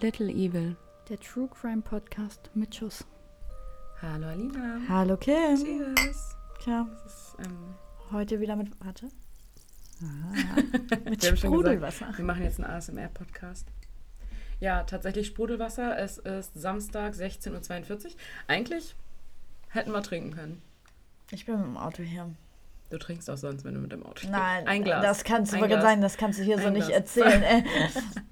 Little Evil. Der True Crime Podcast mit Schuss. Hallo Alina. Hallo Kim. Cheers. Tja, Das ist, ähm, heute wieder mit, warte. Ah, mit Wir Sprudelwasser. wir machen jetzt einen ASMR-Podcast. Ja, tatsächlich Sprudelwasser. Es ist Samstag 16.42 Uhr. Eigentlich hätten wir trinken können. Ich bin mit dem Auto hier. Du trinkst auch sonst, wenn du mit dem Auto. Nein, Ein Glas. das kannst du Ein mal Glas. sagen, das kannst du hier so Ein nicht Glas. erzählen.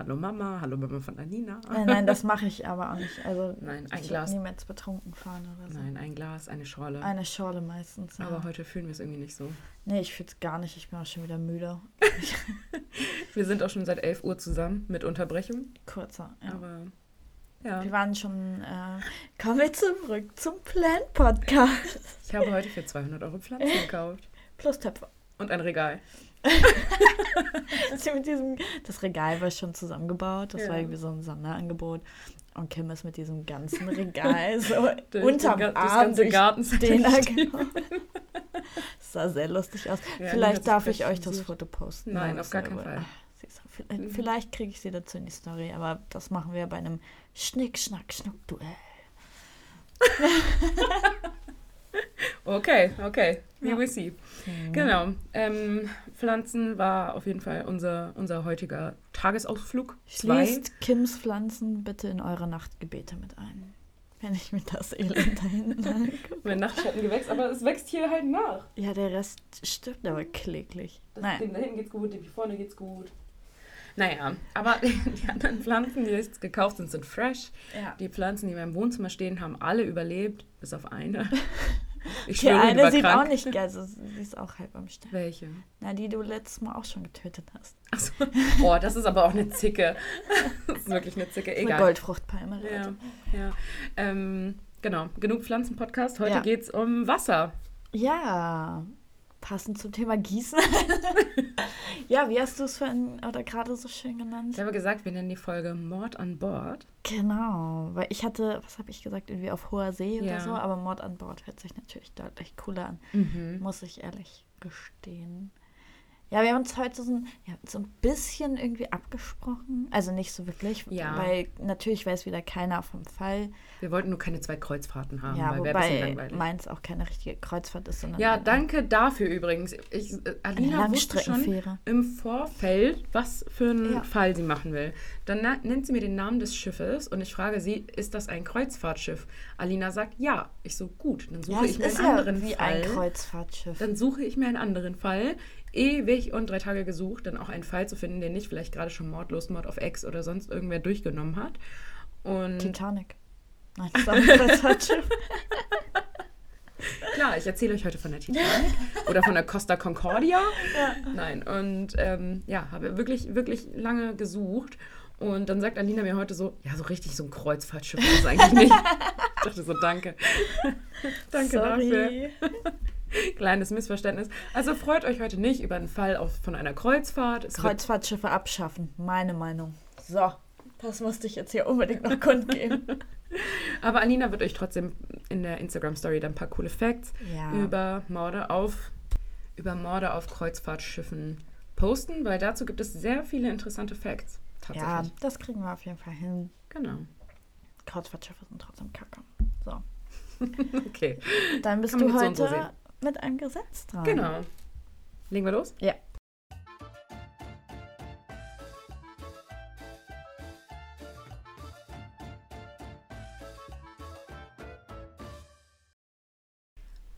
Hallo Mama, hallo Mama von Alina. nein, nein, das mache ich aber auch nicht. Also Nein, ein ich Glas. niemals betrunken fahren oder so. Nein, ein Glas, eine Schorle. Eine Schorle meistens. Ja. Aber heute fühlen wir es irgendwie nicht so. nee, ich fühle es gar nicht. Ich bin auch schon wieder müde. Wir sind auch schon seit 11 Uhr zusammen mit Unterbrechung. Kurzer. Ja. Aber ja, Wir waren schon. Äh, kommen wir zurück zum Plan-Podcast. ich habe heute für 200 Euro Pflanzen gekauft. Plus Töpfe. Und ein Regal. Sie mit diesem, das Regal war schon zusammengebaut. Das Ja. war irgendwie so ein Sonderangebot. Und Kim ist mit diesem ganzen Regal so Durch unterm den Arm durch Garten den. Das sah sehr lustig aus. Ja, vielleicht darf ich euch das. Foto posten. Nein, auf gar keinen Fall. Mhm. Sie ist so- Vielleicht, vielleicht kriege ich sie dazu in die Story, aber das machen wir bei einem Schnick, Schnack, Schnuck-Duell. Okay, okay. We Ja. will see. Mhm. Genau. Ähm, Pflanzen war auf jeden Fall unser, unser heutiger Tagesausflug. Zwei. Schließt Kims Pflanzen bitte in eure Nachtgebete mit ein. Wenn ich mir das Elend da hinten angucke. Mein Nachtschattengewächs, aber es wächst hier halt nach. Ja, der Rest stirbt aber kläglich. Das, Nein. Dem da hinten geht's gut, dem hier vorne geht's gut. Naja, aber die anderen Pflanzen, die jetzt gekauft sind, sind fresh. Ja. Die Pflanzen, die in meinem Wohnzimmer stehen, haben alle überlebt, bis auf eine. Ich Die schwöre, die eine war sieht krank. auch nicht geil, also sie ist auch halb am Sterben. Welche? Na, die du letztes Mal auch schon getötet hast. Achso. Oh, das ist aber auch eine Zicke. Das ist wirklich eine Zicke. Eine Egal. Goldfruchtpalme. Ja, Leute. ja. Ähm, genau, genug Pflanzen-Podcast. Heute Ja. geht's um Wasser. Ja, passend zum Thema Gießen. ja, wie hast du es vorhin oder gerade so schön genannt? Ich habe gesagt, wir nennen die Folge Mord an Bord. Genau, weil ich hatte, was habe ich gesagt, irgendwie auf hoher See Ja. oder so, aber Mord an Bord hört sich natürlich deutlich cooler an, Mhm. muss ich ehrlich gestehen. Ja, wir haben uns heute so ein, ja, so ein bisschen irgendwie abgesprochen. Also nicht so wirklich, Ja. weil natürlich weiß wieder keiner vom Fall. Wir wollten nur keine zwei Kreuzfahrten haben, ja, weil wobei. Mainz auch keine richtige Kreuzfahrt ist, sondern Ja, eine- danke dafür übrigens. Ich, äh, Alina wusste schon im Vorfeld, was für einen Ja. Fall sie machen will. Dann nennt sie mir den Namen des Schiffes und ich frage sie, ist das ein Kreuzfahrtschiff? Alina sagt ja. Ich so, gut, dann suche ich mir einen ja anderen wie Fall. ein Kreuzfahrtschiff. Dann suche ich mir einen anderen Fall. Ewig und drei Tage gesucht, dann auch einen Fall zu finden, den nicht vielleicht gerade schon Mordlos, Mord auf Ex oder sonst irgendwer durchgenommen hat. Und Titanic. Nein, das Kreuzfahrtschiff. klar, ich erzähle euch heute von der Titanic oder von der Costa Concordia. Nein, und ähm, ja, habe wirklich, wirklich lange gesucht. Und dann sagt Alina mir heute so, ja, so richtig so ein Kreuzfahrtschiff ist es eigentlich nicht. Ich dachte so, danke. danke dafür. Kleines Missverständnis. Also freut euch heute nicht über einen Fall auf, von einer Kreuzfahrt. Es Kreuzfahrtschiffe abschaffen, meine Meinung. So, das musste ich jetzt hier unbedingt noch kundgeben. Aber Alina wird euch trotzdem in der Instagram-Story dann ein paar coole Facts Ja. über Morde auf über Morde auf Kreuzfahrtschiffen posten, weil dazu gibt es sehr viele interessante Facts. ja, das kriegen wir auf jeden Fall hin. Genau. Kreuzfahrtschiffe sind trotzdem kacke. So, Okay. dann bist Kann du heute mit einem Gesetz dran. Genau. Legen wir los? Ja.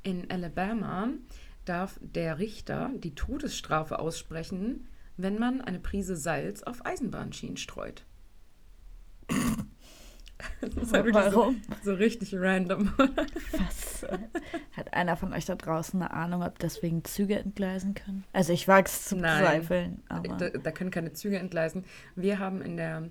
In Alabama darf der Richter die Todesstrafe aussprechen, wenn man eine Prise Salz auf Eisenbahnschienen streut. Das ist halt wirklich so, Warum? so richtig random. Was? Hat einer von euch da draußen eine Ahnung, ob deswegen Züge entgleisen können? Also ich wage es zu Nein. bezweifeln, aber Da, da können keine Züge entgleisen. Wir haben in der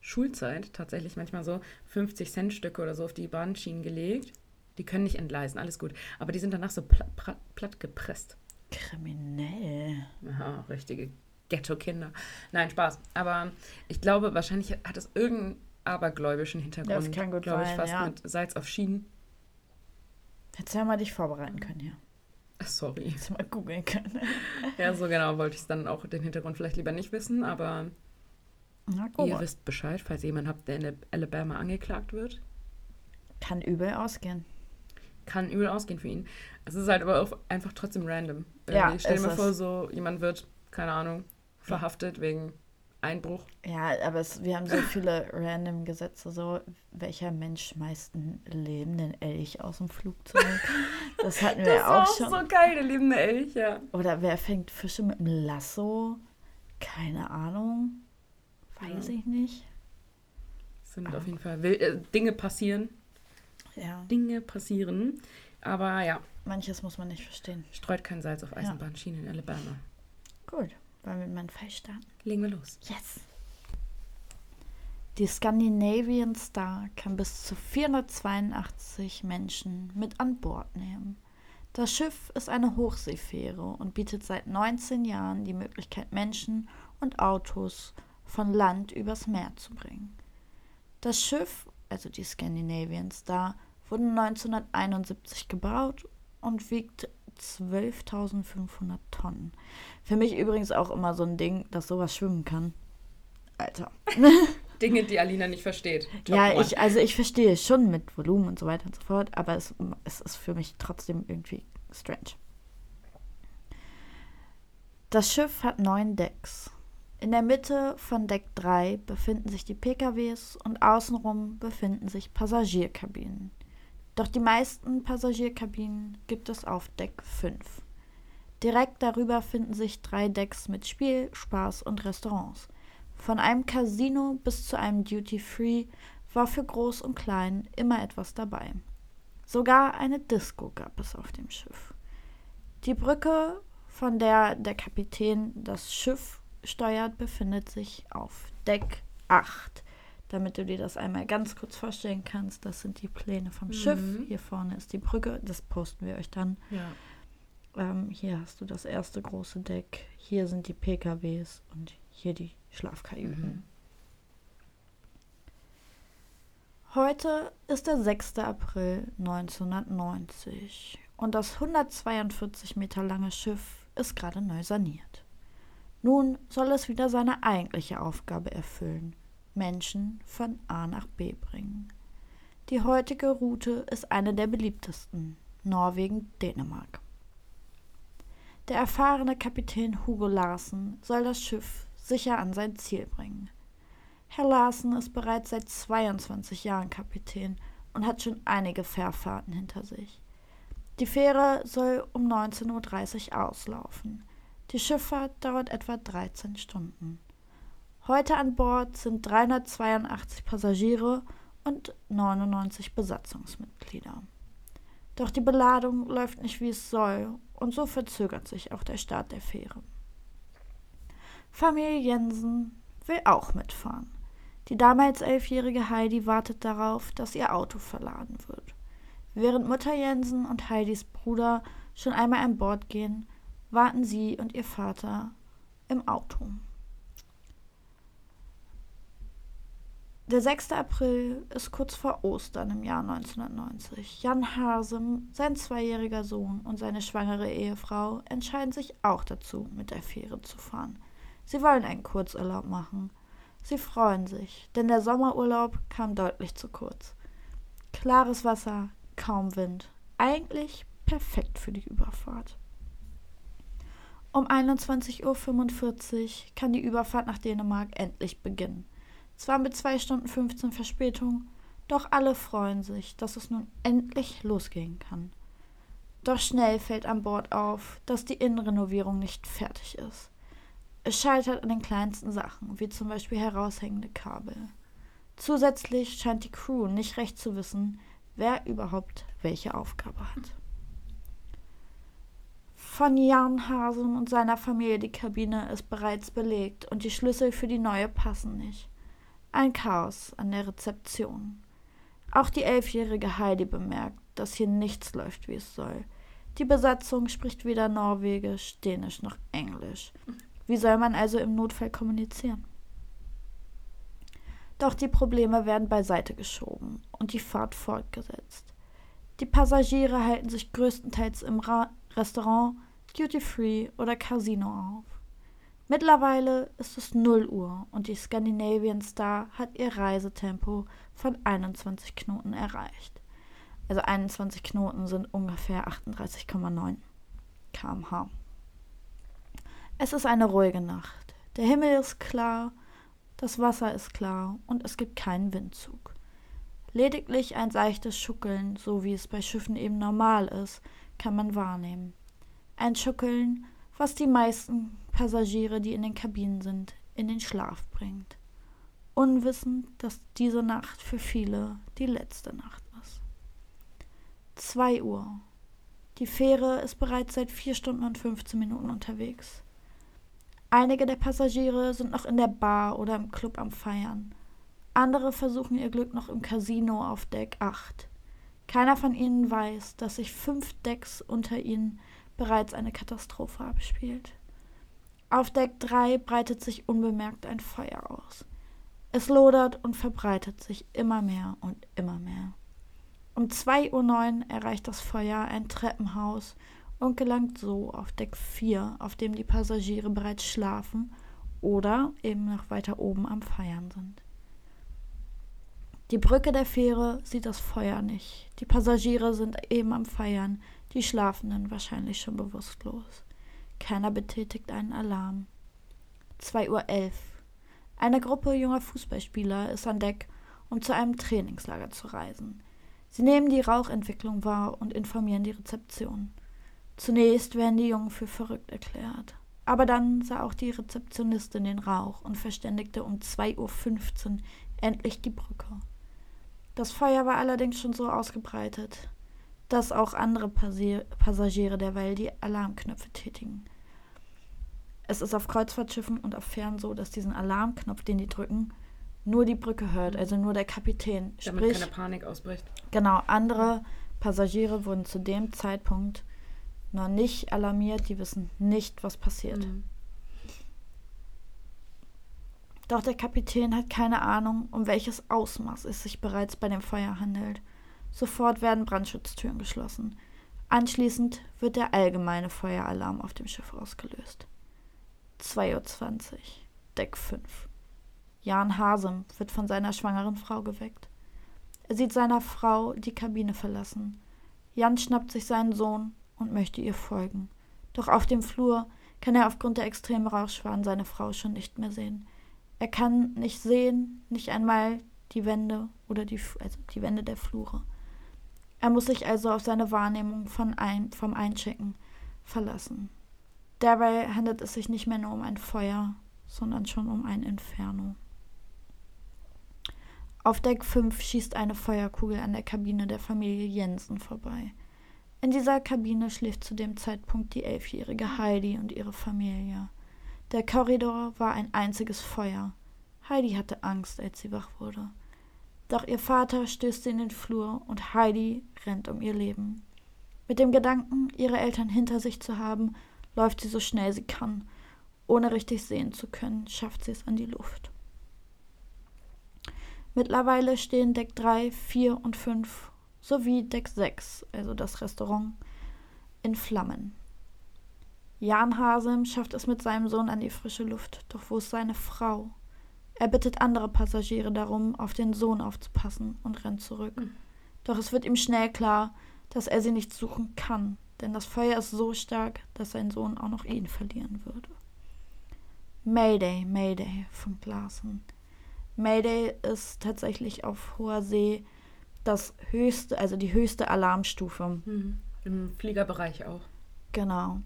Schulzeit tatsächlich manchmal so 50-Cent-Stücke oder so auf die Bahnschienen gelegt. Die können nicht entgleisen, alles gut. Aber die sind danach so pla pra- platt gepresst. kriminell. Aha, richtige Ghetto-Kinder. Nein, Spaß. Aber ich glaube, wahrscheinlich hat es irgendeinen abergläubischen Hintergrund. Das kann gut glaube ich, fast ja. mit Salz auf Schienen. Hättest du ja mal dich vorbereiten können hier. Ach, Sorry. Hättest du mal googeln können. Ja, so genau wollte ich es dann auch den Hintergrund vielleicht lieber nicht wissen, aber. Ihr wisst Bescheid, falls ihr jemanden habt, der in Alabama angeklagt wird. Kann übel ausgehen. Kann übel ausgehen für ihn. Es ist halt aber auch einfach trotzdem random. Ja, Irgendwie, stell dir ist mal es. vor, so jemand wird, keine Ahnung, verhaftet wegen Einbruch. Ja, aber es, wir haben so viele random Gesetze, so welcher Mensch schmeißt einen lebenden Elch aus dem Flugzeug? Das hatten wir Das auch auch schon. so geil, der lebende Elch, ja. Oder wer fängt Fische mit einem Lasso? Keine Ahnung. Weiß Ja. ich nicht. Sind Ah. auf jeden Fall wild, äh, Dinge passieren. Ja, Dinge passieren. Aber ja, manches muss man nicht verstehen. streut kein Salz auf Eisenbahnschienen in Alabama. Gut, wollen wir mit meinem Fall starten? Legen wir los. Yes. Die Scandinavian Star kann bis zu 482 Menschen mit an Bord nehmen. Das Schiff ist eine Hochseefähre und bietet seit 19 Jahren die Möglichkeit, Menschen und Autos von Land übers Meer zu bringen. Das Schiff, also die Scandinavian Star, wurde 1971 gebaut und wiegt 12.500 Tonnen. Für mich übrigens auch immer so ein Ding, dass sowas schwimmen kann. Alter. Dinge, die Alina nicht versteht. Top ja, ich, also ich verstehe es schon mit Volumen und so weiter und so fort, aber es, es ist für mich trotzdem irgendwie strange. Das Schiff hat neun Decks. In der Mitte von Deck 3 befinden sich die PKWs und außenrum befinden sich Passagierkabinen. Doch die meisten Passagierkabinen gibt es auf Deck 5. Direkt darüber finden sich drei Decks mit Spiel, Spaß und Restaurants. Von einem Casino bis zu einem Duty-Free war für Groß und Klein immer etwas dabei. Sogar eine Disco gab es auf dem Schiff. Die Brücke, von der der Kapitän das Schiff steuert, befindet sich auf Deck 8. Damit du dir das einmal ganz kurz vorstellen kannst, das sind die Pläne vom Schiff. Hier vorne ist die Brücke, das posten wir euch dann. Ja. Ähm, hier hast du das erste große Deck. Hier sind die PKWs und hier die Schlafkajüten. Mhm. Heute ist der 6. April 1990 und das 142 Meter lange Schiff ist gerade neu saniert. Nun soll es wieder seine eigentliche Aufgabe erfüllen: Menschen von A nach B bringen. Die heutige Route ist eine der beliebtesten: Norwegen-Dänemark. Der erfahrene Kapitän Hugo Larsen soll das Schiff sicher an sein Ziel bringen. Herr Larsen ist bereits seit 22 Jahren Kapitän und hat schon einige Fährfahrten hinter sich. Die Fähre soll um 19.30 Uhr auslaufen. Die Schifffahrt dauert etwa 13 Stunden. Heute an Bord sind 382 Passagiere und 99 Besatzungsmitglieder. Doch die Beladung läuft nicht wie es soll und so verzögert sich auch der Start der Fähre. Familie Jensen will auch mitfahren. Die damals elfjährige Heidi wartet darauf, dass ihr Auto verladen wird. Während Mutter Jensen und Heidis Bruder schon einmal an Bord gehen, warten sie und ihr Vater im Auto. Der 6. April ist kurz vor Ostern im Jahr 1990. Jan Hasem, sein zweijähriger Sohn und seine schwangere Ehefrau entscheiden sich auch dazu, mit der Fähre zu fahren. Sie wollen einen Kurzurlaub machen. Sie freuen sich, denn der Sommerurlaub kam deutlich zu kurz. Klares Wasser, kaum Wind. Eigentlich perfekt für die Überfahrt. Um 21.45 Uhr kann die Überfahrt nach Dänemark endlich beginnen. Zwar mit 2 Stunden 15 Verspätung, doch alle freuen sich, dass es nun endlich losgehen kann. Doch schnell fällt an Bord auf, dass die Innenrenovierung nicht fertig ist. Es scheitert an den kleinsten Sachen, wie zum Beispiel heraushängende Kabel. Zusätzlich scheint die Crew nicht recht zu wissen, wer überhaupt welche Aufgabe hat. Von Jan Hasem und seiner Familie die Kabine ist bereits belegt und die Schlüssel für die neue passen nicht. Ein Chaos an der Rezeption. Auch die elfjährige Heidi bemerkt, dass hier nichts läuft, wie es soll. Die Besatzung spricht weder Norwegisch, Dänisch noch Englisch. Wie soll man also im Notfall kommunizieren? Doch die Probleme werden beiseite geschoben und die Fahrt fortgesetzt. Die Passagiere halten sich größtenteils im Ra Restaurant, Duty Free oder Casino auf. Mittlerweile ist es 0 Uhr und die Scandinavian Star hat ihr Reisetempo von 21 Knoten erreicht. Also 21 Knoten sind ungefähr 38,9 km/h. Es ist eine ruhige Nacht. Der Himmel ist klar, das Wasser ist klar und es gibt keinen Windzug. Lediglich ein seichtes Schuckeln, so wie es bei Schiffen eben normal ist, kann man wahrnehmen. Ein Schuckeln, was die meisten Passagiere, die in den Kabinen sind, in den Schlaf bringt. Unwissend, dass diese Nacht für viele die letzte Nacht ist. Zwei Uhr. Die Fähre ist bereits seit vier Stunden und 15 Minuten unterwegs. Einige der Passagiere sind noch in der Bar oder im Club am Feiern. Andere versuchen ihr Glück noch im Casino auf Deck 8. Keiner von ihnen weiß, dass sich fünf Decks unter ihnen bereits eine Katastrophe abspielt. Auf Deck 3 breitet sich unbemerkt ein Feuer aus. Es lodert und verbreitet sich immer mehr und immer mehr. Um 2.09 Uhr erreicht das Feuer ein Treppenhaus und gelangt so auf Deck 4, auf dem die Passagiere bereits schlafen oder eben noch weiter oben am Feiern sind. Die Brücke der Fähre sieht das Feuer nicht. Die Passagiere sind eben am Feiern, die Schlafenden wahrscheinlich schon bewusstlos. Keiner betätigt einen Alarm. 2.11 Uhr. Eine Gruppe junger Fußballspieler ist an Deck, um zu einem Trainingslager zu reisen. Sie nehmen die Rauchentwicklung wahr und informieren die Rezeption. Zunächst werden die Jungen für verrückt erklärt. Aber dann sah auch die Rezeptionistin den Rauch und verständigte um 2.15 Uhr endlich die Brücke. Das Feuer war allerdings schon so ausgebreitet, dass auch andere Passagiere derweil die Alarmknöpfe tätigen. Es ist auf Kreuzfahrtschiffen und auf Fähren so, dass diesen Alarmknopf, den die drücken, nur die Brücke hört, also nur der Kapitän. Damit Sprich, keine Panik ausbricht. Genau, andere Passagiere wurden zu dem Zeitpunkt noch nicht alarmiert, die wissen nicht, was passiert. Mhm. Doch der Kapitän hat keine Ahnung, um welches Ausmaß es sich bereits bei dem Feuer handelt. Sofort werden Brandschutztüren geschlossen. Anschließend wird der allgemeine Feueralarm auf dem Schiff ausgelöst. 2.20 Uhr, Deck 5. Jan Hasem wird von seiner schwangeren Frau geweckt. Er sieht seiner Frau die Kabine verlassen. Jan schnappt sich seinen Sohn und möchte ihr folgen. Doch auf dem Flur kann er aufgrund der extremen Rauchschwaden seine Frau schon nicht mehr sehen. Er kann nicht sehen, nicht einmal die Wände oder die, also die Wände der Flure. Er muss sich also auf seine Wahrnehmung von ein, vom Einchecken verlassen. Dabei handelt es sich nicht mehr nur um ein Feuer, sondern schon um ein Inferno. Auf Deck 5 schießt eine Feuerkugel an der Kabine der Familie Jensen vorbei. In dieser Kabine schläft zu dem Zeitpunkt die elfjährige Heidi und ihre Familie. Der Korridor war ein einziges Feuer. Heidi hatte Angst, als sie wach wurde. Doch ihr Vater stößt in den Flur und Heidi rennt um ihr Leben. Mit dem Gedanken, ihre Eltern hinter sich zu haben, läuft sie so schnell sie kann. Ohne richtig sehen zu können, schafft sie es an die Luft. Mittlerweile stehen Deck 3, 4 und 5 sowie Deck 6, also das Restaurant, in Flammen. Jan Hasem schafft es mit seinem Sohn an die frische Luft, doch wo ist seine Frau? Er bittet andere Passagiere darum, auf den Sohn aufzupassen und rennt zurück. Mhm. Doch es wird ihm schnell klar, dass er sie nicht suchen kann, denn das Feuer ist so stark, dass sein Sohn auch noch ihn verlieren würde. Mayday, Mayday, funkt Larsen. Mayday ist tatsächlich auf hoher See das höchste, also die höchste Alarmstufe. Mhm. Im Fliegerbereich auch. Genau.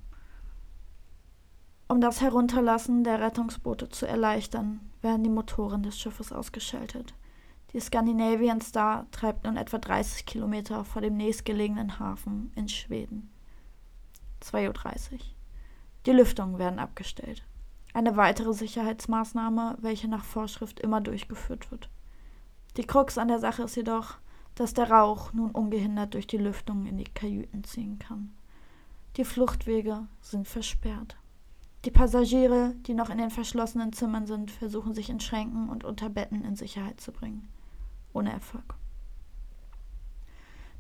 Um das Herunterlassen der Rettungsboote zu erleichtern, werden die Motoren des Schiffes ausgeschaltet. Die Scandinavian Star treibt nun etwa 30 Kilometer vor dem nächstgelegenen Hafen in Schweden. 2.30 Uhr. Die Lüftungen werden abgestellt. Eine weitere Sicherheitsmaßnahme, welche nach Vorschrift immer durchgeführt wird. Die Krux an der Sache ist jedoch, dass der Rauch nun ungehindert durch die Lüftungen in die Kajüten ziehen kann. Die Fluchtwege sind versperrt. Die Passagiere, die noch in den verschlossenen Zimmern sind, versuchen sich in Schränken und unter Betten in Sicherheit zu bringen. Ohne Erfolg.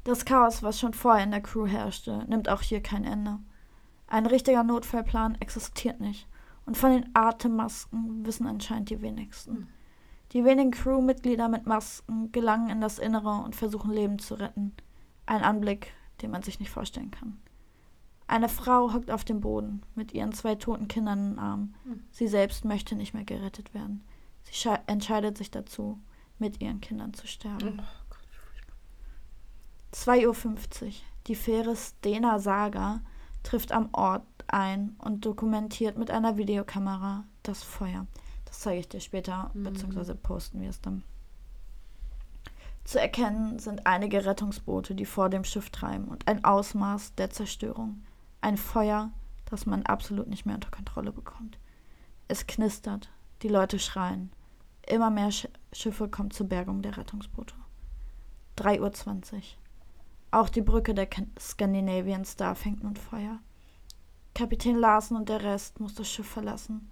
Das Chaos, was schon vorher in der Crew herrschte, nimmt auch hier kein Ende. Ein richtiger Notfallplan existiert nicht Und von den Atemmasken wissen anscheinend die wenigsten. Die wenigen Crewmitglieder mit Masken gelangen in das Innere und versuchen Leben zu retten. Ein Anblick, den man sich nicht vorstellen kann. Eine Frau hockt auf dem Boden mit ihren zwei toten Kindern in den Armen. Sie selbst möchte nicht mehr gerettet werden. Sie entscheidet sich dazu, mit ihren Kindern zu sterben. Oh 2.50 Uhr. Die Fähre Stena Saga trifft am Ort ein und dokumentiert mit einer Videokamera das Feuer. Das zeige ich dir später, mhm. beziehungsweise posten wir es dann. Zu erkennen sind einige Rettungsboote, die vor dem Schiff treiben und ein Ausmaß der Zerstörung. Ein Feuer, das man absolut nicht mehr unter Kontrolle bekommt. Es knistert, die Leute schreien. Immer mehr Sch Schiffe kommen zur Bergung der Rettungsboote. 3.20 Uhr. Auch die Brücke der Scandinavian Star fängt nun Feuer. Kapitän Larsen und der Rest muss das Schiff verlassen.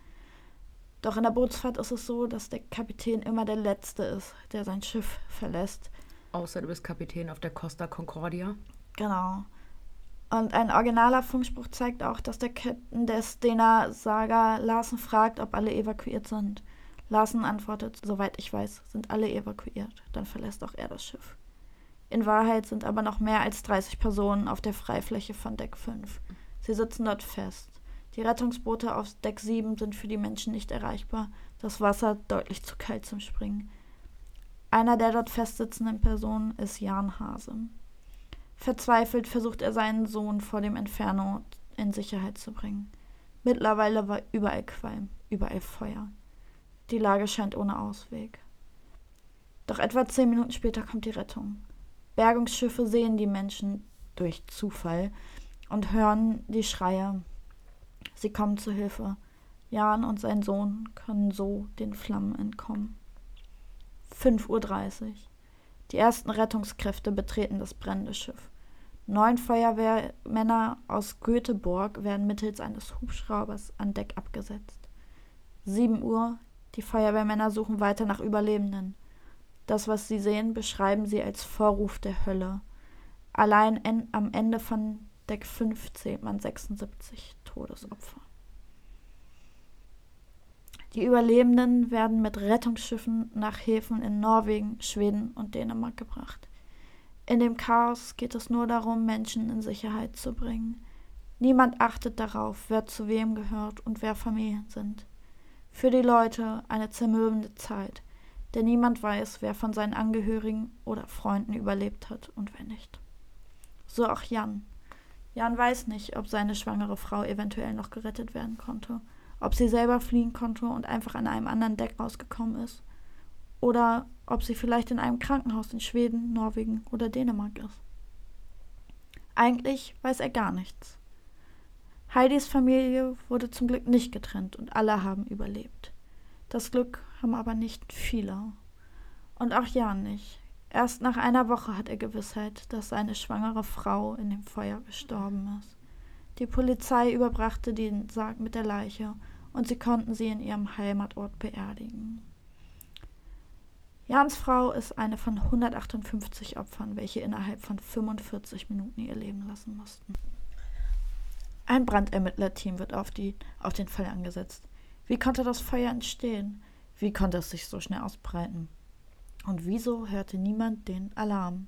Doch in der Bootsfahrt ist es so, dass der Kapitän immer der Letzte ist, der sein Schiff verlässt. Außer du bist Kapitän auf der Costa Concordia. Genau. Und ein originaler Funkspruch zeigt auch, dass der Captain der Stena Saga Larsen fragt, ob alle evakuiert sind. Larsen antwortet, soweit ich weiß, sind alle evakuiert. Dann verlässt auch er das Schiff. In Wahrheit sind aber noch mehr als 30 Personen auf der Freifläche von Deck 5. Sie sitzen dort fest. Die Rettungsboote auf Deck 7 sind für die Menschen nicht erreichbar, das Wasser deutlich zu kalt zum Springen. Einer der dort festsitzenden Personen ist Jan Hase. Verzweifelt versucht er seinen Sohn vor dem Inferno in Sicherheit zu bringen. Mittlerweile war überall Qualm, überall Feuer. Die Lage scheint ohne Ausweg. Doch etwa zehn Minuten später kommt die Rettung. Bergungsschiffe sehen die Menschen durch Zufall und hören die Schreie. Sie kommen zu Hilfe. Jan und sein Sohn können so den Flammen entkommen. 5.30 Uhr. Die ersten Rettungskräfte betreten das brennende Schiff. Neun Feuerwehrmänner aus Göteborg werden mittels eines Hubschraubers an Deck abgesetzt. 7 Uhr. Die Feuerwehrmänner suchen weiter nach Überlebenden. Das, was sie sehen, beschreiben sie als Vorruf der Hölle. Allein en am Ende von Deck 5 zählt man 76 Todesopfer. Die Überlebenden werden mit Rettungsschiffen nach Häfen in Norwegen, Schweden und Dänemark gebracht. In dem Chaos geht es nur darum, Menschen in Sicherheit zu bringen. Niemand achtet darauf, wer zu wem gehört und wer Familien sind. Für die Leute eine zermürbende Zeit, denn niemand weiß, wer von seinen Angehörigen oder Freunden überlebt hat und wer nicht. So auch Jan. Jan weiß nicht, ob seine schwangere Frau eventuell noch gerettet werden konnte, ob sie selber fliehen konnte und einfach an einem anderen Deck rausgekommen ist, oder ob sie vielleicht in einem Krankenhaus in Schweden, Norwegen oder Dänemark ist. Eigentlich weiß er gar nichts. Heidis Familie wurde zum Glück nicht getrennt und alle haben überlebt. Das Glück haben aber nicht viele. Und auch Jan nicht. Erst nach einer Woche hat er Gewissheit, dass seine schwangere Frau in dem Feuer gestorben ist. Die Polizei überbrachte den Sarg mit der Leiche und sie konnten sie in ihrem Heimatort beerdigen. Jans Frau ist eine von 158 Opfern, welche innerhalb von 45 Minuten ihr Leben lassen mussten. Ein Brandermittlerteam wird auf, die, auf den Fall angesetzt. Wie konnte das Feuer entstehen? Wie konnte es sich so schnell ausbreiten? Und wieso hörte niemand den Alarm?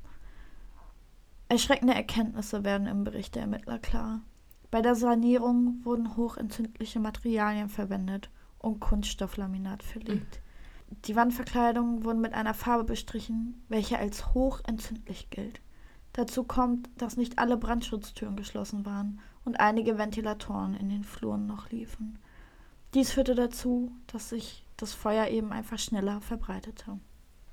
Erschreckende Erkenntnisse werden im Bericht der Ermittler klar. Bei der Sanierung wurden hochentzündliche Materialien verwendet und Kunststofflaminat verlegt. Die Wandverkleidungen wurden mit einer Farbe bestrichen, welche als hochentzündlich gilt. Dazu kommt, dass nicht alle Brandschutztüren geschlossen waren und einige Ventilatoren in den Fluren noch liefen. Dies führte dazu, dass sich das Feuer eben einfach schneller verbreitete.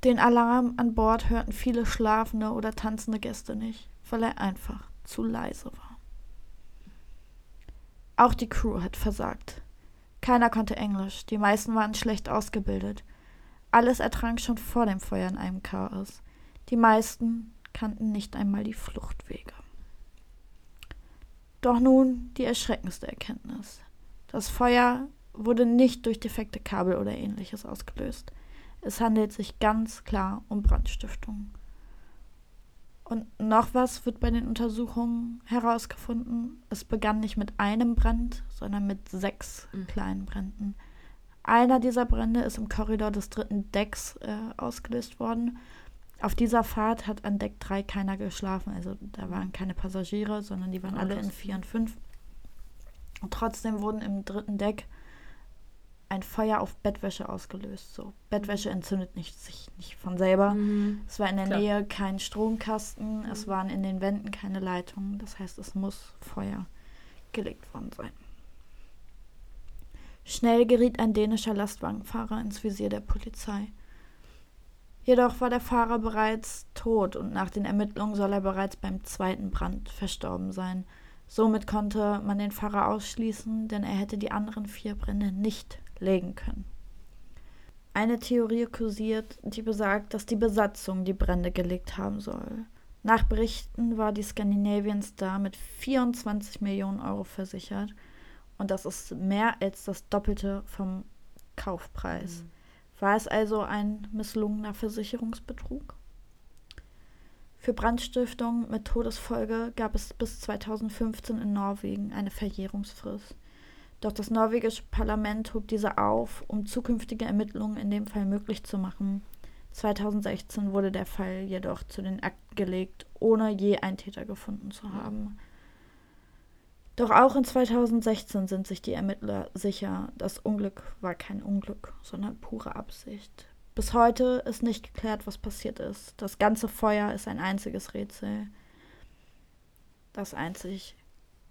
Den Alarm an Bord hörten viele schlafende oder tanzende Gäste nicht, weil er einfach zu leise war. Auch die Crew hat versagt. Keiner konnte Englisch, die meisten waren schlecht ausgebildet. Alles ertrank schon vor dem Feuer in einem Chaos. Die meisten kannten nicht einmal die Fluchtwege. Doch nun die erschreckendste Erkenntnis. Das Feuer wurde nicht durch defekte Kabel oder ähnliches ausgelöst. Es handelt sich ganz klar um Brandstiftung. Und noch was wird bei den Untersuchungen herausgefunden. Es begann nicht mit einem Brand, sondern mit sechs mhm. kleinen Bränden. Einer dieser Brände ist im Korridor des dritten Decks äh, ausgelöst worden. Auf dieser Fahrt hat an Deck 3 keiner geschlafen. Also da waren keine Passagiere, sondern die waren oh, alle in 4 und 5. Und trotzdem wurden im dritten Deck ein Feuer auf Bettwäsche ausgelöst. So, Bettwäsche entzündet nicht, sich nicht von selber. Mhm. Es war in der Klar. Nähe kein Stromkasten, mhm. es waren in den Wänden keine Leitungen. Das heißt, es muss Feuer gelegt worden sein. Schnell geriet ein dänischer Lastwagenfahrer ins Visier der Polizei. Jedoch war der Fahrer bereits tot und nach den Ermittlungen soll er bereits beim zweiten Brand verstorben sein. Somit konnte man den Fahrer ausschließen, denn er hätte die anderen vier Brände nicht legen können. Eine Theorie kursiert, die besagt, dass die Besatzung die Brände gelegt haben soll. Nach Berichten war die Scandinavian Star mit 24 Millionen Euro versichert und das ist mehr als das Doppelte vom Kaufpreis. Mhm. War es also ein misslungener Versicherungsbetrug? Für Brandstiftung mit Todesfolge gab es bis 2015 in Norwegen eine Verjährungsfrist. Doch das norwegische Parlament hob diese auf, um zukünftige Ermittlungen in dem Fall möglich zu machen. 2016 wurde der Fall jedoch zu den Akten gelegt, ohne je einen Täter gefunden zu haben. Doch auch in 2016 sind sich die Ermittler sicher, das Unglück war kein Unglück, sondern pure Absicht. Bis heute ist nicht geklärt, was passiert ist. Das ganze Feuer ist ein einziges Rätsel. Das einzig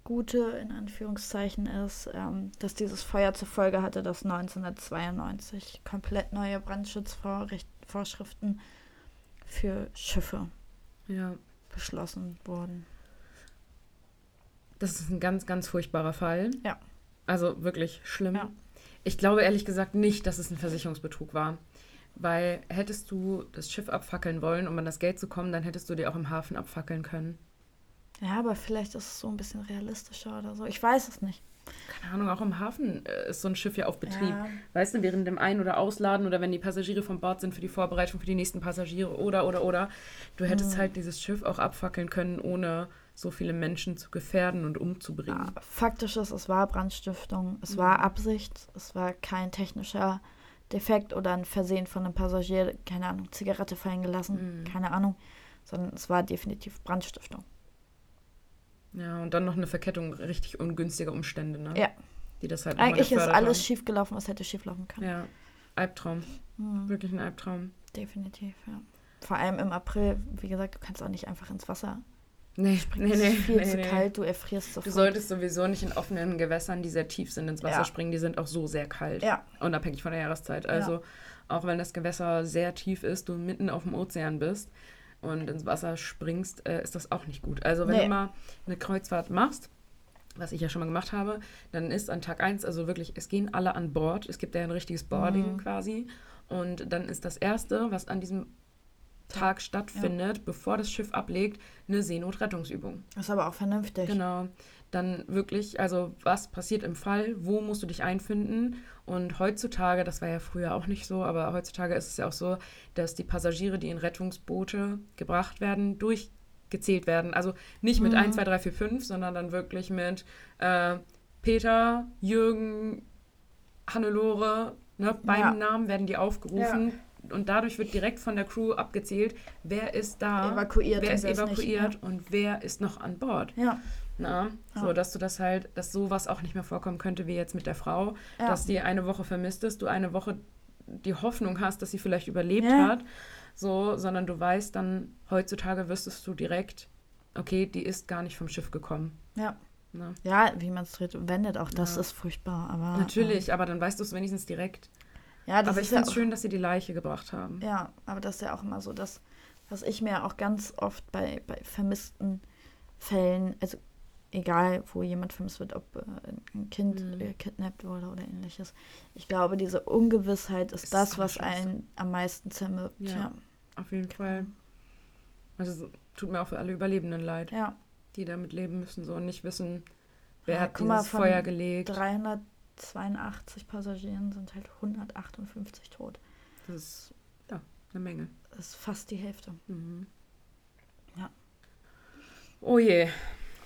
Gute in Anführungszeichen ist, ähm, dass dieses Feuer zur Folge hatte, dass 1992 komplett neue Brandschutzvorschriften für Schiffe ja. beschlossen wurden. Das ist ein ganz, ganz furchtbarer Fall. Ja. Also wirklich schlimm. Ja. Ich glaube ehrlich gesagt nicht, dass es ein Versicherungsbetrug war. Weil hättest du das Schiff abfackeln wollen, um an das Geld zu kommen, dann hättest du dir auch im Hafen abfackeln können. Ja, aber vielleicht ist es so ein bisschen realistischer oder so. Ich weiß es nicht. Keine Ahnung, auch im Hafen äh, ist so ein Schiff ja auf Betrieb. Ja. Weißt du, während dem Ein- oder Ausladen oder wenn die Passagiere vom Bord sind für die Vorbereitung für die nächsten Passagiere oder, oder, oder. Du hättest mhm. halt dieses Schiff auch abfackeln können, ohne so viele Menschen zu gefährden und umzubringen. Ja, faktisch ist, es war Brandstiftung, es mhm. war Absicht, es war kein technischer Defekt oder ein Versehen von einem Passagier, keine Ahnung, Zigarette fallen gelassen, mhm. keine Ahnung, sondern es war definitiv Brandstiftung. Ja, und dann noch eine Verkettung richtig ungünstiger Umstände, ne? Ja. Die das halt Eigentlich ist alles schief gelaufen, was hätte schief laufen können. Ja, Albtraum. Mhm. Wirklich ein Albtraum. Definitiv, ja. Vor allem im April, wie gesagt, du kannst auch nicht einfach ins Wasser Nee, springen. nee, nee. viel nee, zu nee. kalt, du erfrierst sofort. Du solltest sowieso nicht in offenen Gewässern, die sehr tief sind, ins Wasser ja. springen. Die sind auch so sehr kalt. Ja. Unabhängig von der Jahreszeit. Also, ja. auch wenn das Gewässer sehr tief ist, du mitten auf dem Ozean bist und ins Wasser springst, äh, ist das auch nicht gut. Also, wenn nee. du mal eine Kreuzfahrt machst, was ich ja schon mal gemacht habe, dann ist an Tag 1, also wirklich, es gehen alle an Bord. Es gibt ja ein richtiges Boarding mhm. quasi. Und dann ist das Erste, was an diesem Tag stattfindet, ja. bevor das Schiff ablegt, eine Seenotrettungsübung. Das ist aber auch vernünftig. Genau. Dann wirklich, also was passiert im Fall, wo musst du dich einfinden? Und heutzutage, das war ja früher auch nicht so, aber heutzutage ist es ja auch so, dass die Passagiere, die in Rettungsboote gebracht werden, durchgezählt werden. Also nicht mit mhm. 1, 2, 3, 4, 5, sondern dann wirklich mit äh, Peter, Jürgen, Hannelore, ne, beiden ja. Namen werden die aufgerufen. Ja und dadurch wird direkt von der Crew abgezählt, wer ist da, evakuiert wer ist evakuiert nicht, ja. und wer ist noch an Bord. Ja. Na, ja. so dass du das halt, dass sowas auch nicht mehr vorkommen könnte wie jetzt mit der Frau, ja. dass die eine Woche vermisst ist, du eine Woche die Hoffnung hast, dass sie vielleicht überlebt hat, so, sondern du weißt dann heutzutage wüsstest du direkt, okay, die ist gar nicht vom Schiff gekommen. Ja. Na? Ja, wie man es dreht und wendet, auch das ist furchtbar. Aber, Natürlich, aber dann weißt du es wenigstens direkt. Ja, das aber ich finde es ja schön, dass sie die Leiche gebracht haben. Ja, aber das ist ja auch immer so, dass, was ich mir auch ganz oft bei, bei vermissten Fällen, also egal wo jemand vermisst wird, ob äh, ein Kind mhm. gekidnappt wurde oder ähnliches. Ich glaube, diese Ungewissheit ist, ist das, was einen am meisten zermürbt. Ja, ja, auf jeden Fall. Also tut mir auch für alle Überlebenden leid, ja. die damit leben müssen so und nicht wissen, wer ja, hat dieses mal, Feuer gelegt. 300 82 Passagieren sind halt 158 tot. Das ist ja eine Menge. Das ist fast die Hälfte. Mhm. Ja. Oh je.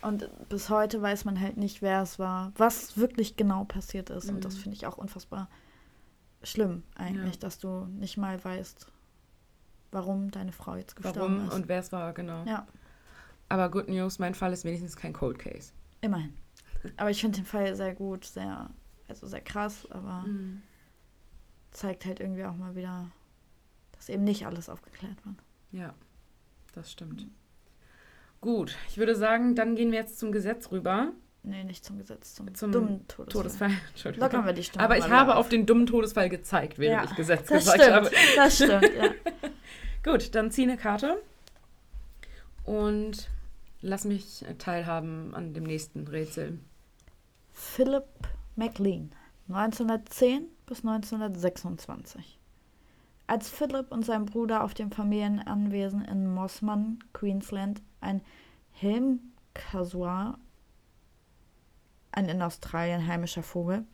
Und bis heute weiß man halt nicht, wer es war, was wirklich genau passiert ist. Und das Mhm. finde ich auch unfassbar schlimm eigentlich, Ja. dass du nicht mal weißt, warum deine Frau jetzt gestorben Warum ist. und wer es war, genau. ja, Aber Good News, mein Fall ist wenigstens kein Cold Case. immerhin. Aber ich finde den Fall sehr gut, sehr, also sehr krass, aber Mhm. zeigt halt irgendwie auch mal wieder, dass eben nicht alles aufgeklärt wird. Ja, das stimmt. Gut, ich würde sagen, dann gehen wir jetzt zum Gesetz rüber. Nee, nicht zum Gesetz, zum, Zum dummen Todesfall. Todesfall. Entschuldigung. Lockern wir die Stimme Aber ich habe wieder auf den dummen Todesfall gezeigt, während Ja, ich Gesetz gesagt stimmt, habe. das stimmt, ja. Gut, dann zieh eine Karte und lass mich teilhaben an dem nächsten Rätsel. Philip McLean, 1910 bis 1926. Als Philip und sein Bruder auf dem Familienanwesen in Mossman, Queensland, ein Helmkasuar, ein in Australien heimischer Vogel,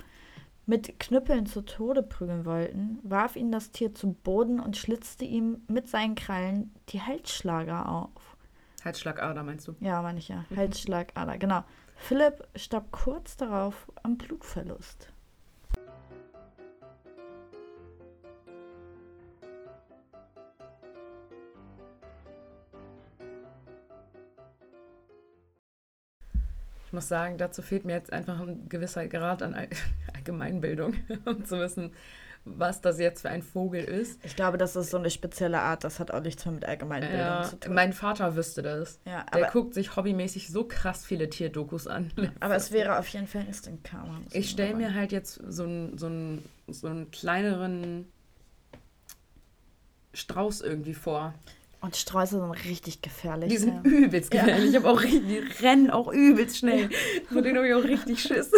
mit Knüppeln zu Tode prügeln wollten, warf ihn das Tier zu Boden und schlitzte ihm mit seinen Krallen die Halsschlager auf. Halsschlagader meinst du? Ja, meine ich ja. Halsschlagader, genau. Philipp starb kurz darauf am Blutverlust. Ich muss sagen, dazu fehlt mir jetzt einfach ein gewisser Grad an All Allgemeinbildung, um zu wissen, was das jetzt für ein Vogel ist. Ich glaube, das ist so eine spezielle Art. Das hat auch nichts mehr mit Allgemeinbildung Ja, zu tun. mein Vater wüsste das. ja, Der guckt sich hobbymäßig so krass viele Tierdokus an. aber es wäre auf jeden Fall ein Instant Karma. Ich stelle mir halt jetzt so einen, so, einen, so einen kleineren Strauß irgendwie vor. Und Sträuße sind richtig gefährlich. Die sind ja. übelst Ja. gefährlich. Ich habe auch richtig, die rennen auch übelst schnell. Von denen habe ich auch richtig Schiss.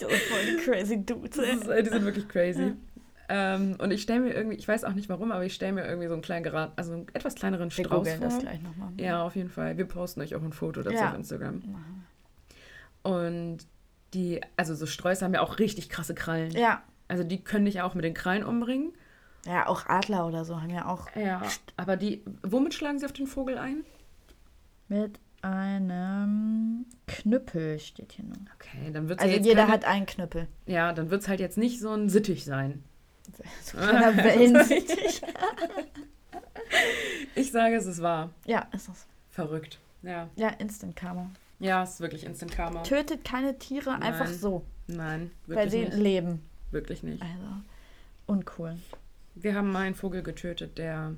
Die sind voll die crazy Dudes. Ist, äh, die sind wirklich crazy. Ähm, und ich stelle mir irgendwie, ich weiß auch nicht warum, aber ich stelle mir irgendwie so einen kleinen Gerad, also einen etwas kleineren Wir Strauß vor. das gleich nochmal. Ja, auf jeden Fall. Wir posten euch auch ein Foto dazu Ja. auf Instagram. Und die, also so Sträuße haben ja auch richtig krasse Krallen. Ja. Also die können dich ja auch mit den Krallen umbringen. Ja, auch Adler oder so haben ja auch Ja. Aber die, womit schlagen sie auf den Vogel ein? mit einem Knüppel, steht hier nur. Okay, dann wird es Also jetzt jeder keine, hat einen Knüppel. Ja, dann wird es halt jetzt nicht so ein Sittich sein. So ein Wellensittich. Ich sage, es ist wahr. ja, ist es. Verrückt. Ja. Ja, Instant Karma. Ja, es ist wirklich Instant Karma. Tötet keine Tiere einfach Nein, so, Nein, weil wirklich sie nicht. leben. Wirklich nicht. Also, uncool. Wir haben mal einen Vogel getötet, der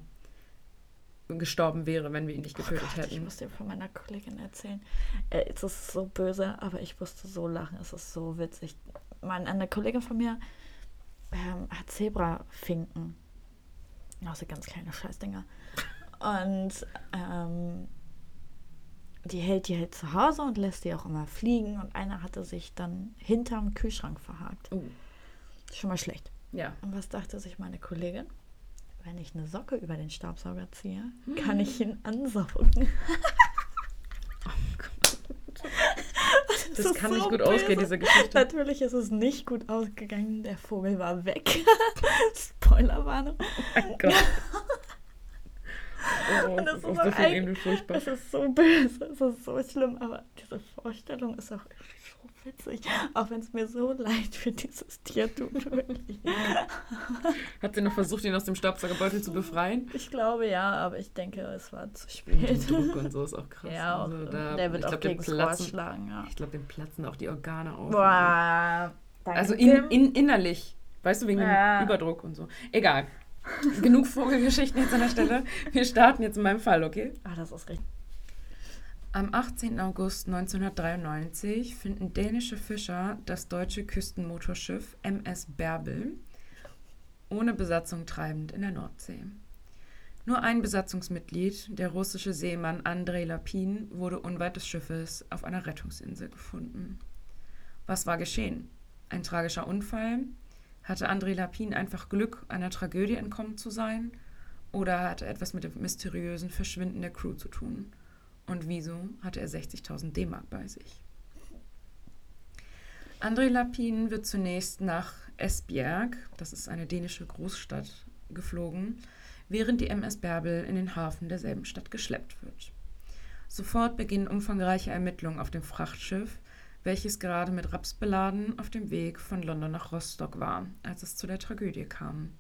gestorben wäre, wenn wir ihn nicht Oh getötet Gott, ich hätten. muss dir von meiner Kollegin erzählen. Äh, es ist so böse, aber ich musste so lachen. Es ist so witzig. Mein, eine Kollegin von mir ähm, hat Zebrafinken. Also ganz kleine Scheißdinger. Und ähm, die hält die halt zu Hause und lässt die auch immer fliegen. Und einer hatte sich dann hinterm Kühlschrank verhakt. Oh, Schon mal schlecht. ja. Und was dachte sich meine Kollegin? Wenn ich eine Socke über den Staubsauger ziehe, kann ich ihn ansaugen. Das, ist kann so nicht gut böse. ausgehen, diese Geschichte. Natürlich ist es nicht gut ausgegangen. Der Vogel war weg. Spoilerwarnung. Oh Gott. Oh, Und das das ist ist so ein- irgendwie. Es ist so böse, es ist so schlimm, aber diese Vorstellung ist auch so witzig. Auch wenn es mir so leid für dieses Tier tut. Wirklich. Hat sie noch versucht, ihn aus dem Staubsaugerbeutel zu befreien? Ich glaube ja, aber ich denke, es war zu Der spät. Druck und so ist auch krass. Ja, auch, Also da- der wird ich auch glaub, gegen platzen, schlagen. Ja. Ich glaube, dem platzen auch die Organe auf. Boah. Danke, Also in, in, innerlich. Weißt du, wegen Ja. dem Überdruck und so. Egal. Genug Vogelgeschichten jetzt an der Stelle. Wir starten jetzt in meinem Fall, okay? Ah, das ist richtig. Am 18. August 1993 finden dänische Fischer das deutsche Küstenmotorschiff MS Bärbel ohne Besatzung treibend in der Nordsee. Nur ein Besatzungsmitglied, der russische Seemann Andrei Lapin, wurde unweit des Schiffes auf einer Rettungsinsel gefunden. Was war geschehen? Ein tragischer Unfall? Hatte Andrei Lapin einfach Glück, einer Tragödie entkommen zu sein? Oder hatte etwas mit dem mysteriösen Verschwinden der Crew zu tun? Und wieso hatte er 60.000 D-Mark bei sich? André Lapin wird zunächst nach Esbjerg, das ist eine dänische Großstadt, geflogen, während die MS Bärbel in den Hafen derselben Stadt geschleppt wird. Sofort beginnen umfangreiche Ermittlungen auf dem Frachtschiff, welches gerade mit Raps beladen auf dem Weg von London nach Rostock war, als es zu der Tragödie kam.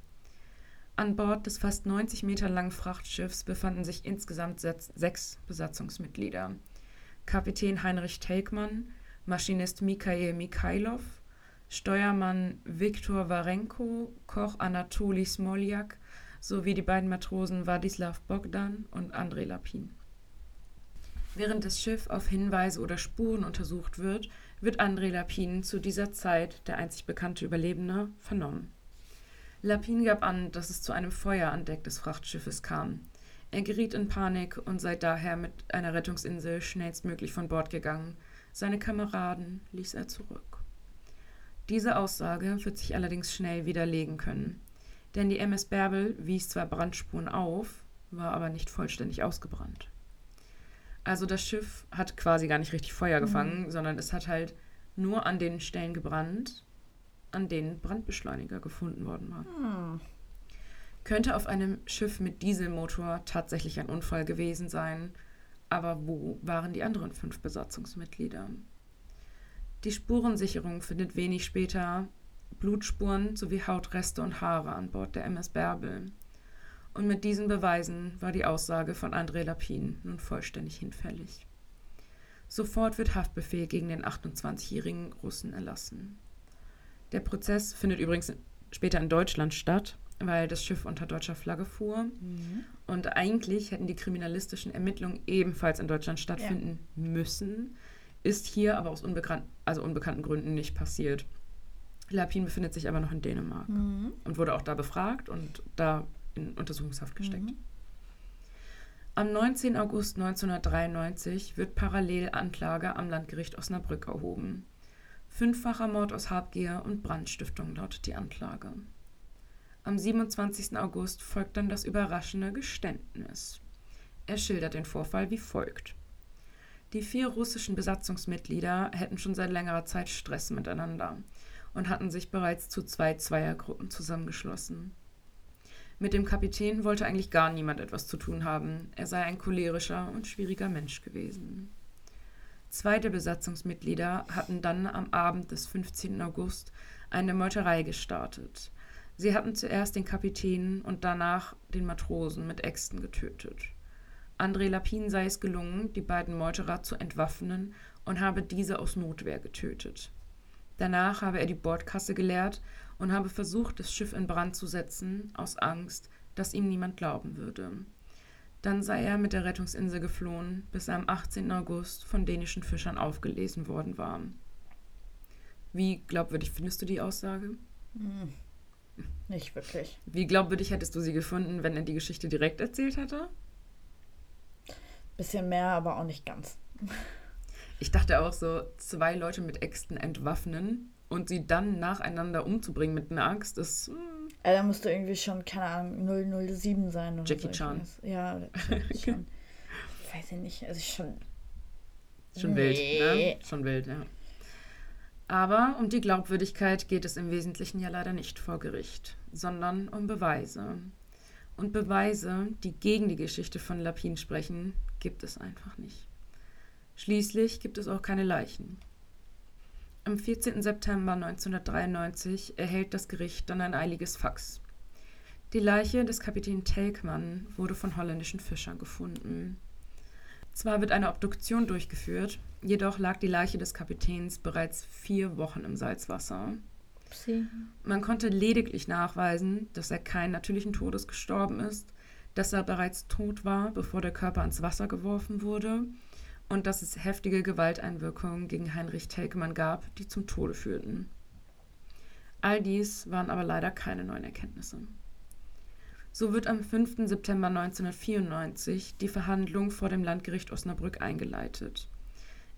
An Bord des fast 90 Meter langen Frachtschiffs befanden sich insgesamt sechs Besatzungsmitglieder. Kapitän Heinrich Telkmann, Maschinist Mikhail Mikhailov, Steuermann Viktor Warenko, Koch Anatoli Smoljak sowie die beiden Matrosen Wadislav Bogdan und Andrei Lapin. Während das Schiff auf Hinweise oder Spuren untersucht wird, wird Andrei Lapin zu dieser Zeit, der einzig bekannte Überlebende, vernommen. Lapin gab an, dass es zu einem Feuer an Deck des Frachtschiffes kam. Er geriet in Panik und sei daher mit einer Rettungsinsel schnellstmöglich von Bord gegangen. Seine Kameraden ließ er zurück. Diese Aussage wird sich allerdings schnell widerlegen können, denn die MS Bärbel wies zwar Brandspuren auf, war aber nicht vollständig ausgebrannt. Also das Schiff hat quasi gar nicht richtig Feuer mhm. gefangen, mhm. sondern es hat halt nur an den Stellen gebrannt, an denen Brandbeschleuniger gefunden worden war. Mhm. Könnte auf einem Schiff mit Dieselmotor tatsächlich ein Unfall gewesen sein, aber wo waren die anderen fünf Besatzungsmitglieder? Die Spurensicherung findet wenig später Blutspuren sowie Hautreste und Haare an Bord der MS Bärbel. Und mit diesen Beweisen war die Aussage von André Lapin nun vollständig hinfällig. Sofort wird Haftbefehl gegen den 28-jährigen Russen erlassen. Der Prozess findet übrigens später in Deutschland statt, weil das Schiff unter deutscher Flagge fuhr. Mhm. Und eigentlich hätten die kriminalistischen Ermittlungen ebenfalls in Deutschland stattfinden ja. müssen, ist hier aber aus unbekan also unbekannten Gründen nicht passiert. Lapin befindet sich aber noch in Dänemark mhm. und wurde auch da befragt und da in Untersuchungshaft gesteckt. Mhm. Am 19. August 1993 wird parallel Anklage am Landgericht Osnabrück erhoben. Fünffacher Mord aus Habgier und Brandstiftung lautet die Anklage. Am 27. August folgt dann das überraschende Geständnis. Er schildert den Vorfall wie folgt. Die vier russischen Besatzungsmitglieder hätten schon seit längerer Zeit Stress miteinander und hatten sich bereits zu zwei Zweiergruppen zusammengeschlossen. Mit dem Kapitän wollte eigentlich gar niemand etwas zu tun haben. Er sei ein cholerischer und schwieriger Mensch gewesen. Zwei der Besatzungsmitglieder hatten dann am Abend des 15. August eine Meuterei gestartet. Sie hatten zuerst den Kapitän und danach den Matrosen mit Äxten getötet. André Lapin sei es gelungen, die beiden Meuterer zu entwaffnen und habe diese aus Notwehr getötet. Danach habe er die Bordkasse geleert und habe versucht, das Schiff in Brand zu setzen, aus Angst, dass ihm niemand glauben würde. Dann sei er mit der Rettungsinsel geflohen, bis er am 18. August von dänischen Fischern aufgelesen worden war. Wie glaubwürdig findest du die Aussage? Hm, nicht wirklich. Wie glaubwürdig hättest du sie gefunden, wenn er die Geschichte direkt erzählt hätte? Bisschen mehr, aber auch nicht ganz. Ich dachte auch so, zwei Leute mit Äxten entwaffnen und sie dann nacheinander umzubringen mit einer Axt, ist. Also, da musste irgendwie schon, keine Ahnung, 007 sein. Oder Jackie so, Chan. Ja, schon. weiß ich nicht. Also schon. Schon nee. wild, ne? Schon wild, ja. Aber um die Glaubwürdigkeit geht es im Wesentlichen ja leider nicht vor Gericht, sondern um Beweise. Und Beweise, die gegen die Geschichte von Lapin sprechen, gibt es einfach nicht. Schließlich gibt es auch keine Leichen. Am 14. September 1993 erhält das Gericht dann ein eiliges Fax. Die Leiche des Kapitän Telkmann wurde von holländischen Fischern gefunden. Zwar wird eine Obduktion durchgeführt, jedoch lag die Leiche des Kapitäns bereits vier Wochen im Salzwasser. Upsi. Man konnte lediglich nachweisen, dass er keinen natürlichen Todes gestorben ist, dass er bereits tot war, bevor der Körper ans Wasser geworfen wurde und dass es heftige Gewalteinwirkungen gegen Heinrich Telkemann gab, die zum Tode führten. All dies waren aber leider keine neuen Erkenntnisse. So wird am 5. September 1994 die Verhandlung vor dem Landgericht Osnabrück eingeleitet.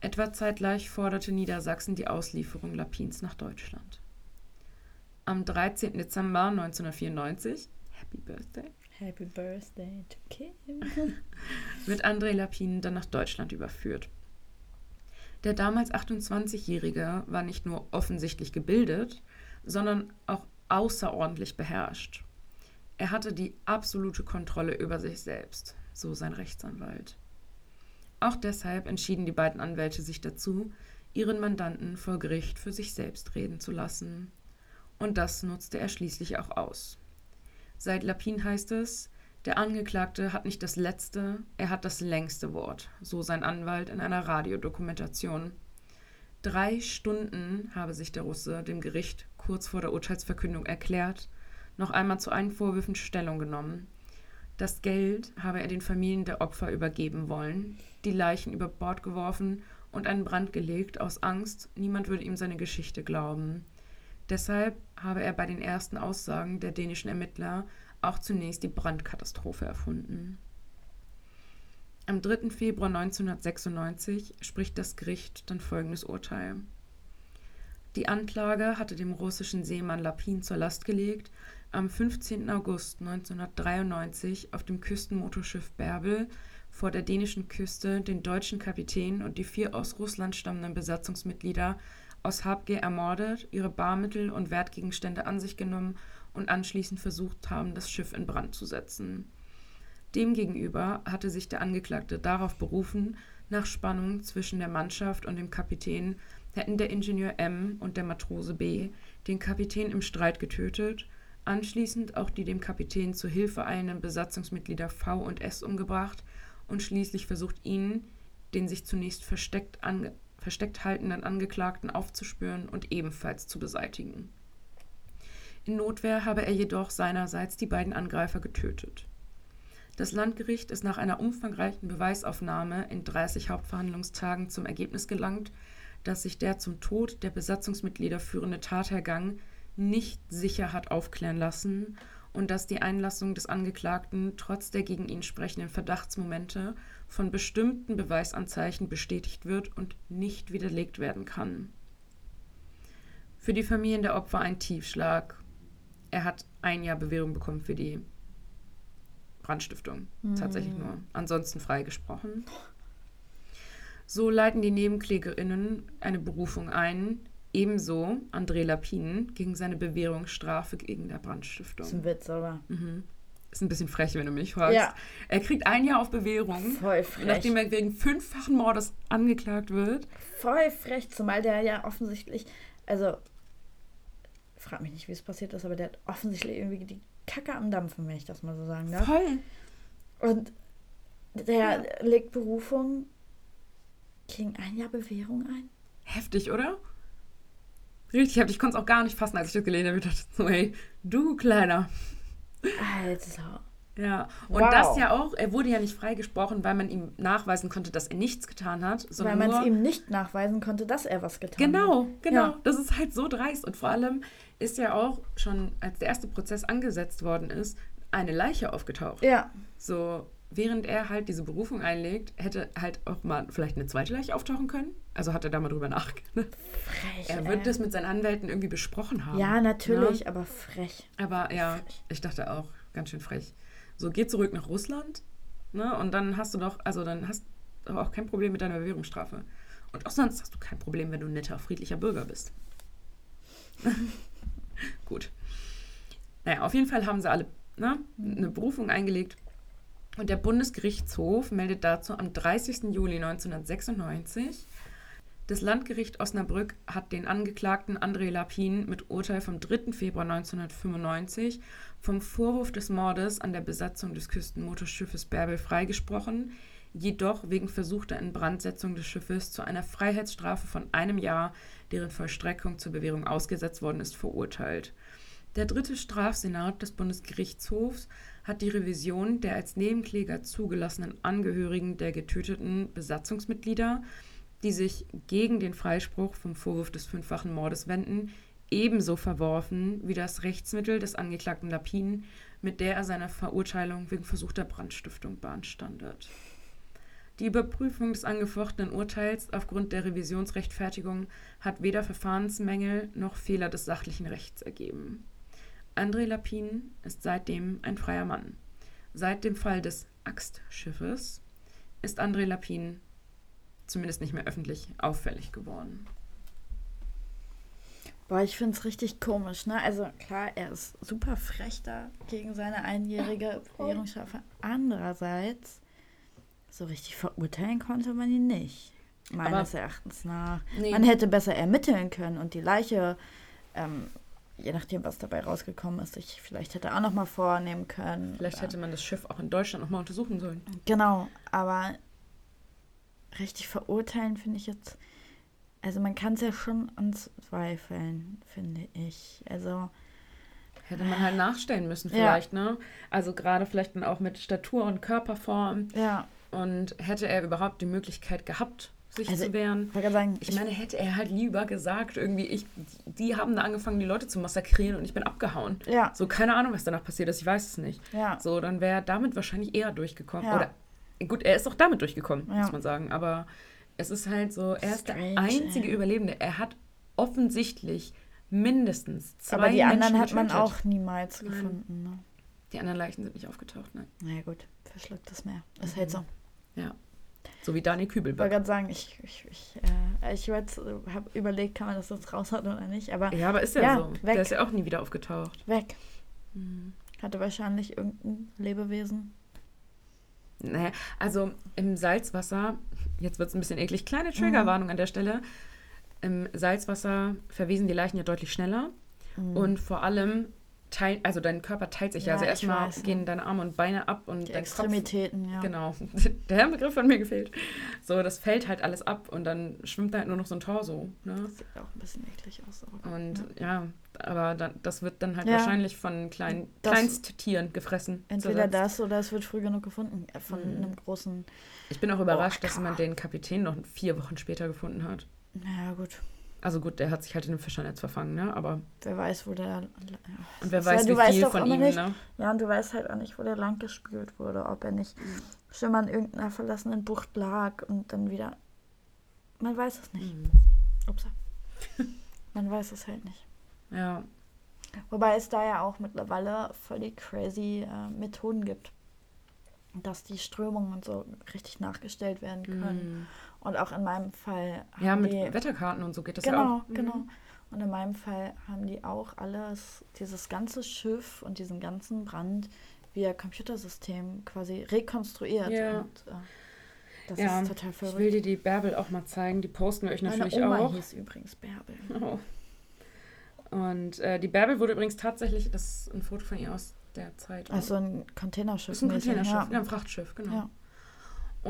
Etwa zeitgleich forderte Niedersachsen die Auslieferung Lapins nach Deutschland. Am 13. Dezember 1994, Happy Birthday, Happy Birthday to Kim. wird André Lapin dann nach Deutschland überführt. Der damals 28-Jährige war nicht nur offensichtlich gebildet, sondern auch außerordentlich beherrscht. Er hatte die absolute Kontrolle über sich selbst, so sein Rechtsanwalt. Auch deshalb entschieden die beiden Anwälte sich dazu, ihren Mandanten vor Gericht für sich selbst reden zu lassen. Und das nutzte er schließlich auch aus. Seit Lapin heißt es, der Angeklagte hat nicht das letzte, er hat das längste Wort, so sein Anwalt in einer Radiodokumentation. Drei Stunden habe sich der Russe dem Gericht kurz vor der Urteilsverkündung erklärt, noch einmal zu allen Vorwürfen Stellung genommen. Das Geld habe er den Familien der Opfer übergeben wollen, die Leichen über Bord geworfen und einen Brand gelegt, aus Angst, niemand würde ihm seine Geschichte glauben. Deshalb habe er bei den ersten Aussagen der dänischen Ermittler auch zunächst die Brandkatastrophe erfunden. Am 3. Februar 1996 spricht das Gericht dann folgendes Urteil. Die Anklage hatte dem russischen Seemann Lapin zur Last gelegt, am 15. August 1993 auf dem Küstenmotorschiff Bärbel vor der dänischen Küste den deutschen Kapitän und die vier aus Russland stammenden Besatzungsmitglieder aus Habgier ermordet, ihre Barmittel und Wertgegenstände an sich genommen und anschließend versucht haben, das Schiff in Brand zu setzen. Demgegenüber hatte sich der Angeklagte darauf berufen, nach Spannung zwischen der Mannschaft und dem Kapitän hätten der Ingenieur M und der Matrose B den Kapitän im Streit getötet, anschließend auch die dem Kapitän zu Hilfe eilenden Besatzungsmitglieder V und S umgebracht und schließlich versucht ihn, den sich zunächst versteckt, versteckt haltenden Angeklagten aufzuspüren und ebenfalls zu beseitigen. In Notwehr habe er jedoch seinerseits die beiden Angreifer getötet. Das Landgericht ist nach einer umfangreichen Beweisaufnahme in 30 Hauptverhandlungstagen zum Ergebnis gelangt, dass sich der zum Tod der Besatzungsmitglieder führende Tathergang nicht sicher hat aufklären lassen und dass die Einlassung des Angeklagten trotz der gegen ihn sprechenden Verdachtsmomente von bestimmten Beweisanzeichen bestätigt wird und nicht widerlegt werden kann. Für die Familien der Opfer ein Tiefschlag. Er hat ein Jahr Bewährung bekommen für die Brandstiftung. Mhm. Tatsächlich nur. Ansonsten freigesprochen. So leiten die Nebenklägerinnen eine Berufung ein, ebenso André Lapin gegen seine Bewährungsstrafe gegen der Brandstiftung. Das ist ein Witz, oder? Mhm. Ist ein bisschen frech, wenn du mich fragst. Ja. Er kriegt ein Jahr auf Bewährung, Voll frech. nachdem er wegen fünffachen Mordes angeklagt wird. Voll frech, zumal der ja offensichtlich, also frag mich nicht, wie es passiert ist, aber der hat offensichtlich irgendwie die Kacke am Dampfen, wenn ich das mal so sagen darf. Voll. Und der ja. legt Berufung gegen ein Jahr Bewährung ein. Heftig, oder? Richtig heftig. Ich konnte es auch gar nicht fassen, als ich das gelesen habe. Ich dachte so, hey, du Kleiner. Alter. Ja, und wow. das ja auch, er wurde ja nicht freigesprochen, weil man ihm nachweisen konnte, dass er nichts getan hat. Weil man es ihm nicht nachweisen konnte, dass er was getan genau, hat. Genau, genau. Ja. Das ist halt so dreist. Und vor allem ist ja auch schon, als der erste Prozess angesetzt worden ist, eine Leiche aufgetaucht. Ja. So, während er halt diese Berufung einlegt, hätte halt auch mal vielleicht eine zweite Leiche auftauchen können. Also hat er da mal drüber nachgedacht. Frech. Er wird ey. das mit seinen Anwälten irgendwie besprochen haben. Ja, natürlich, ne? aber frech. Aber ja, frech. ich dachte auch, ganz schön frech. So, geh zurück nach Russland, ne? Und dann hast du doch, also dann hast du auch kein Problem mit deiner Bewährungsstrafe. Und auch sonst hast du kein Problem, wenn du ein netter, friedlicher Bürger bist. Gut. Naja, auf jeden Fall haben sie alle ne, eine Berufung eingelegt. Und der Bundesgerichtshof meldet dazu am 30. Juli 1996, das Landgericht Osnabrück hat den Angeklagten André Lapin mit Urteil vom 3. Februar 1995 vom Vorwurf des Mordes an der Besatzung des Küstenmotorschiffes Bärbel freigesprochen, jedoch wegen versuchter Inbrandsetzung des Schiffes zu einer Freiheitsstrafe von einem Jahr, deren Vollstreckung zur Bewährung ausgesetzt worden ist, verurteilt. Der dritte Strafsenat des Bundesgerichtshofs hat die Revision der als Nebenkläger zugelassenen Angehörigen der getöteten Besatzungsmitglieder, die sich gegen den Freispruch vom Vorwurf des fünffachen Mordes wenden, ebenso verworfen wie das Rechtsmittel des Angeklagten Lapin, mit der er seiner Verurteilung wegen versuchter Brandstiftung beanstandet. Die Überprüfung des angefochtenen Urteils aufgrund der Revisionsrechtfertigung hat weder Verfahrensmängel noch Fehler des sachlichen Rechts ergeben. André Lapin ist seitdem ein freier Mann. Seit dem Fall des Axtschiffes ist André Lapin zumindest nicht mehr öffentlich auffällig geworden. Boah, ich finde es richtig komisch, ne? Also klar, er ist super frech da gegen seine einjährige Regierungsstrafe. Andererseits so richtig verurteilen konnte man ihn nicht. Meines Aber- Erachtens nach. Nee. Man hätte besser ermitteln können und die Leiche, ähm, je nachdem, was dabei rausgekommen ist, sich vielleicht hätte auch noch mal vornehmen können. Vielleicht oder- hätte man das Schiff auch in Deutschland nochmal untersuchen sollen. Genau, aber richtig verurteilen finde ich jetzt. Also man kann es ja schon anzweifeln, finde ich. Also Hätte man halt nachstellen müssen vielleicht, ne? Also gerade vielleicht dann auch mit Statur und Körperform. ja, Und hätte er überhaupt die Möglichkeit gehabt, sich Also, zu wehren? ich sagen, Ich meine, hätte er halt lieber gesagt, irgendwie, ich, die haben da angefangen, die Leute zu massakrieren und ich bin abgehauen. ja, So, keine Ahnung, was danach passiert ist, ich weiß es nicht. ja, So, dann wäre er damit wahrscheinlich eher durchgekommen. Ja. Oder, gut, er ist auch damit durchgekommen, Ja. muss man sagen. Aber es ist halt so, er ist Strange, der einzige ey. Überlebende. Er hat offensichtlich mindestens zwei aber die Menschen anderen hat man getötet. auch niemals gefunden. Ne? Die anderen Leichen sind nicht aufgetaucht, nein. Naja gut, verschlucktes Meer. Ist halt so. Ja. So wie Daniel Ich wollte Kübelberg. gerade sagen, ich, ich, ich, äh, ich habe überlegt, kann man das jetzt raushauen oder nicht, aber Ja, aber ist ja, Ja, so. weg. Der ist ja auch nie wieder aufgetaucht. weg. Mhm. Hatte wahrscheinlich irgendein Lebewesen. Naja, also im Salzwasser, jetzt wird es ein bisschen eklig, Mhm. kleine Triggerwarnung an der Stelle. Im Salzwasser verwesen die Leichen ja deutlich schneller und vor allem teilt, also dein Körper teilt sich ja. Mhm. Ja, Also erstmal ja. gehen deine Arme und Beine ab und Die dein Extremitäten, ja. Kopf. Genau, der Begriff hat mir gefehlt. So, das fällt halt alles ab und dann schwimmt da halt nur noch so ein Torso. Ne? Das sieht auch ein bisschen eklig aus. Aber Und ja, aber dann, das wird dann halt Ja. wahrscheinlich von kleinen Kleinsttieren gefressen. Entweder das oder es wird früh genug gefunden. äh, Von Mhm. einem großen. Ich bin auch überrascht, Orca. dass man den Kapitän noch vier Wochen später gefunden hat. Naja, gut. Also gut, der hat sich halt in einem Fischernetz verfangen, ne? Aber Wer weiß, wo der. Ja. und wer weiß, ja- wie viel von ihm, nicht. ne? ja, und du weißt halt auch nicht, wo der lang gespült wurde. Ob er nicht schon mal in irgendeiner verlassenen Bucht lag und dann wieder. Man weiß es nicht. Mhm. Ups. Man weiß es halt nicht. Ja, Wobei es da ja auch mittlerweile völlig crazy äh, Methoden gibt. Dass die Strömungen und so richtig nachgestellt werden können. Mhm. Und auch in meinem Fall haben ja mit die. Wetterkarten und so geht das genau, ja auch. Mhm. genau. Und in meinem Fall haben die auch alles, dieses ganze Schiff und diesen ganzen Brand via Computersystem quasi rekonstruiert. Ja. Und, äh, das Ja, ist total Ich will verrückt. dir die Bärbel auch mal zeigen. Die posten wir euch Meine natürlich Oma auch. hieß übrigens Bärbel. Oh. Und äh, die Bärbel wurde übrigens tatsächlich, das ist ein Foto von ihr aus der Zeit. Also ein Containerschiff. Das ist ein Containerschiff, ja. Ja. ein Frachtschiff, genau. Ja.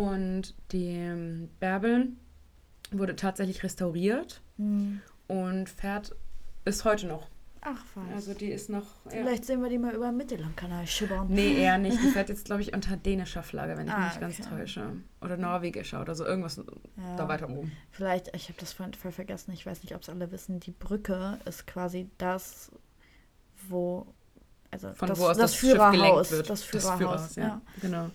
Und die ähm, Bärbel wurde tatsächlich restauriert Hm. und fährt bis heute noch. Ach was. Also die ist noch. Ja. Vielleicht sehen wir die mal über den Mittellandkanal schibbern. Nee, eher nicht. Die fährt jetzt, glaube ich, unter dänischer Flagge, wenn ich Ah, mich nicht ganz okay. täusche. Oder norwegischer oder so. Irgendwas Ja. da weiter oben. Vielleicht, ich habe das vorhin voll vergessen, ich weiß nicht, ob es alle wissen, die Brücke ist quasi das, wo, also Von das, wo aus das, das, Schiff gelenkt Führerhaus, wird. das Führerhaus, ja. ja. Genau.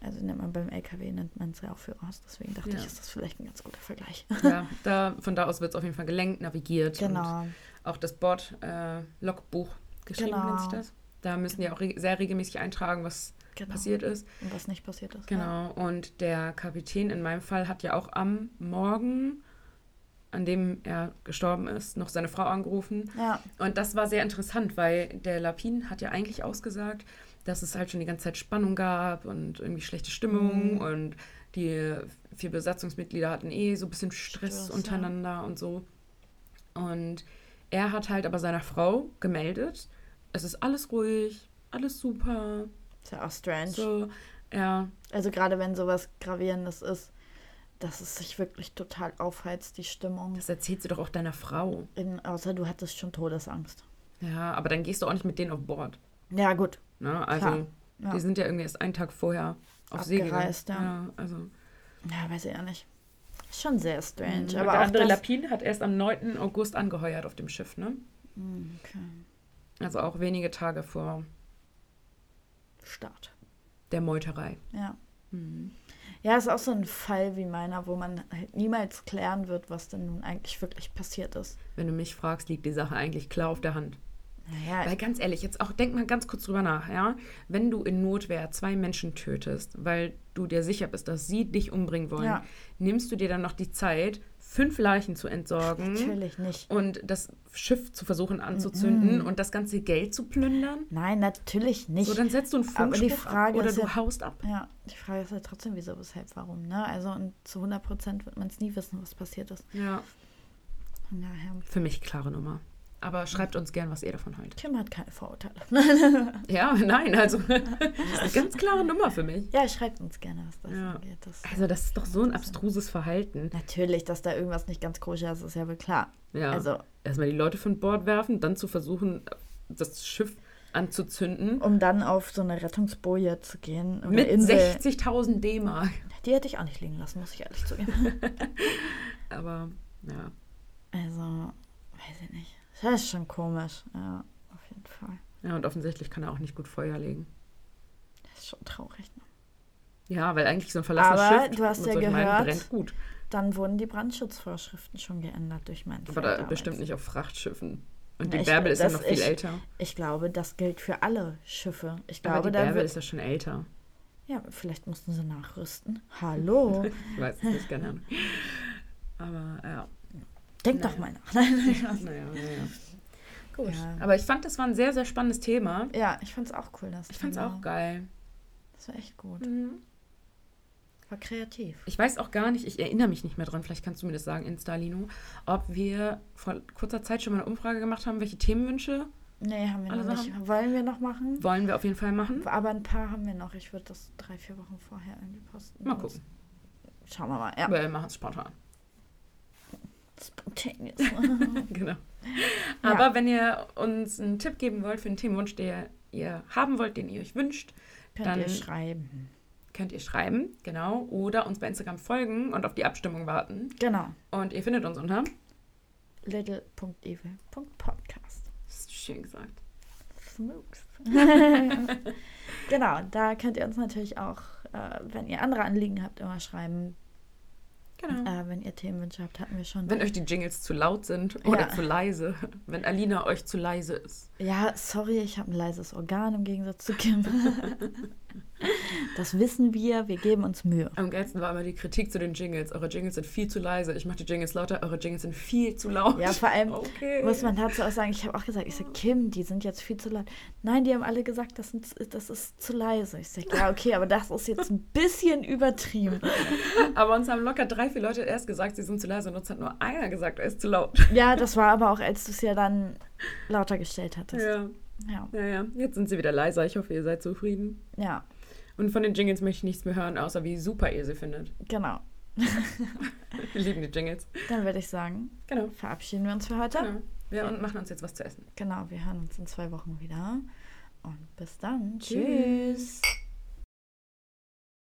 Also nennt man beim LKW, nennt man es ja auch Führerhaus, deswegen dachte Ja. ich, ist das vielleicht ein ganz guter Vergleich. Ja, da, von da aus wird es auf jeden Fall gelenkt, navigiert. Und Genau, auch das Bord-Logbuch geschrieben, Genau. nennt sich das. Da müssen die auch re sehr regelmäßig eintragen, was genau. passiert ist. Und was nicht passiert ist. Ja. Genau. Und der Kapitän in meinem Fall hat ja auch am Morgen, an dem er gestorben ist, noch seine Frau angerufen. Ja, Und das war sehr interessant, weil der Lapin hat ja eigentlich ausgesagt, dass es halt schon die ganze Zeit Spannung gab und irgendwie schlechte Stimmung Mhm. und die vier Besatzungsmitglieder hatten eh so ein bisschen Stress, Stress, ja. untereinander und so. Und er hat halt aber seiner Frau gemeldet, es ist alles ruhig, alles super. ist ja auch strange. So, ja, Also gerade wenn sowas Gravierendes ist, dass es sich wirklich total aufheizt, die Stimmung. das erzählt sie doch auch deiner Frau. In, außer du hattest schon Todesangst. Ja, aber dann gehst du auch nicht mit denen auf Bord. Ja, gut. Ne? Also, ja. die sind ja irgendwie erst einen Tag vorher auf See gegangen. Abgereist, ja. ja. Also, Ja, weiß ich ja nicht. Schon sehr strange. Mhm. aber der andere Lapin hat erst am 9. August angeheuert auf dem Schiff, ne? Hm, Okay. Also auch wenige Tage vor Start. der Meuterei. Ja. Mhm. Ja, ist auch so ein Fall wie meiner, wo man halt niemals klären wird, was denn nun eigentlich wirklich passiert ist. Wenn du mich fragst, liegt die Sache eigentlich klar auf der Hand. Naja, Weil ganz ehrlich, jetzt auch denk mal ganz kurz drüber nach, ja? Wenn du in Notwehr zwei Menschen tötest, weil du dir sicher bist, dass sie dich umbringen wollen, Ja. nimmst du dir dann noch die Zeit, fünf Leichen zu entsorgen. Natürlich nicht. Und das Schiff zu versuchen anzuzünden und das ganze Geld zu plündern. Nein, natürlich nicht. So, dann setzt du einen Funkspruch ab oder du ja- haust ab. ja, die Frage ist ja trotzdem, wieso, weshalb, warum, ne? Also, und zu 100 Prozent wird man es nie wissen, was passiert ist. Ja. Von daher, Für mich klare Nummer. Aber schreibt uns gern, was ihr davon haltet. Kim hat keine Vorurteile. Ja, nein, also das ist eine ganz klare Nummer für mich. ja, schreibt uns gerne, was das Ja. angeht. Das, Also das ist doch so ein abstruses Verhalten. Natürlich, dass da irgendwas nicht ganz koscher ist, ist ja wohl klar. Ja. Also, Erstmal die Leute von Bord werfen, dann zu versuchen, das Schiff anzuzünden. um dann auf so eine Rettungsboje zu gehen. Mit Insel. 60.000 D-Mark. Die hätte ich auch nicht liegen lassen, muss ich ehrlich zugeben. Aber ja. Also, weiß ich nicht. Das ist schon komisch. Ja, auf jeden Fall. Ja, und offensichtlich kann er auch nicht gut Feuer legen. Das ist schon traurig. Ne? Ja, weil eigentlich so ein verlassenes Aber Schiff du hast ja gehört, brennt gut. Dann wurden die Brandschutzvorschriften schon geändert durch meinen Aber da bestimmt nicht auf Frachtschiffen. Und die ich- Bärbel ist ja noch viel ich- älter. Ich glaube, das gilt für alle Schiffe. Ich Aber glaube, die da Bärbel wird. ist ja schon älter. Ja, vielleicht mussten sie nachrüsten. Hallo. Ich weiß es nicht, keine Ahnung. Aber ja. Denk Naja. doch mal nach. Nein, Naja, naja. Gut. Ja. Aber ich fand, das war ein sehr, sehr spannendes Thema. Ja, ich fand's auch cool. Das Ich fand es auch geil. Das war echt gut. Mhm. War kreativ. Ich weiß auch gar nicht, ich erinnere mich nicht mehr dran, vielleicht kannst du mir das sagen, Instalino, ob wir vor kurzer Zeit schon mal eine Umfrage gemacht haben, welche Themenwünsche Nee, haben wir noch nicht. Wollen wir noch machen? wollen wir auf jeden Fall machen. Aber ein paar haben wir noch. Ich würde das drei, vier Wochen vorher irgendwie posten. Mal gucken. Schauen wir mal. Ja. Wir machen es spontan. Spontaneous. genau. Aber wenn ihr uns einen Tipp geben wollt für einen Themenwunsch, der ihr haben wollt, den ihr euch wünscht, Könnt Dann- ihr schreiben. könnt ihr schreiben, genau, oder uns bei Instagram folgen und auf die Abstimmung warten. Genau. Und ihr findet uns unter. little.evil.podcast. Schön gesagt. Smooks. genau, da könnt ihr uns natürlich auch, äh, wenn ihr andere Anliegen habt, immer schreiben. Genau. Äh, wenn ihr Themenwünsche habt, hatten wir schon. Wenn euch die Jingles zu laut sind oder Ja. zu leise. Wenn Alina euch zu leise ist. Ja, sorry, ich habe ein leises Organ im Gegensatz zu Kim. das wissen wir, wir geben uns Mühe. Am geilsten war immer die Kritik zu den Jingles. Eure Jingles sind viel zu leise. Ich mache die Jingles lauter. Eure Jingles sind viel zu laut. Ja, vor allem Okay. muss man dazu auch sagen, ich habe auch gesagt, ich sage, Kim, die sind jetzt viel zu laut. Nein, die haben alle gesagt, das, sind, das ist zu leise. Ich sage, ja, okay, aber das ist jetzt ein bisschen übertrieben. Aber uns haben locker drei, vier Leute erst gesagt, sie sind zu leise. Und uns hat nur einer gesagt, er ist zu laut. Ja, das war aber auch, als du es ja dann lauter gestellt hattest. Ja, Ja. ja, ja. Jetzt sind sie wieder leiser. Ich hoffe, ihr seid zufrieden. Ja, Und von den Jingles möchte ich nichts mehr hören, außer wie super ihr sie findet. genau. Wir lieben die Jingles. Dann würde ich sagen, Genau. verabschieden wir uns für heute. genau. Wir und machen uns jetzt was zu essen. Genau, wir hören uns in zwei Wochen wieder. Und bis dann. Tschüss. Tschüss.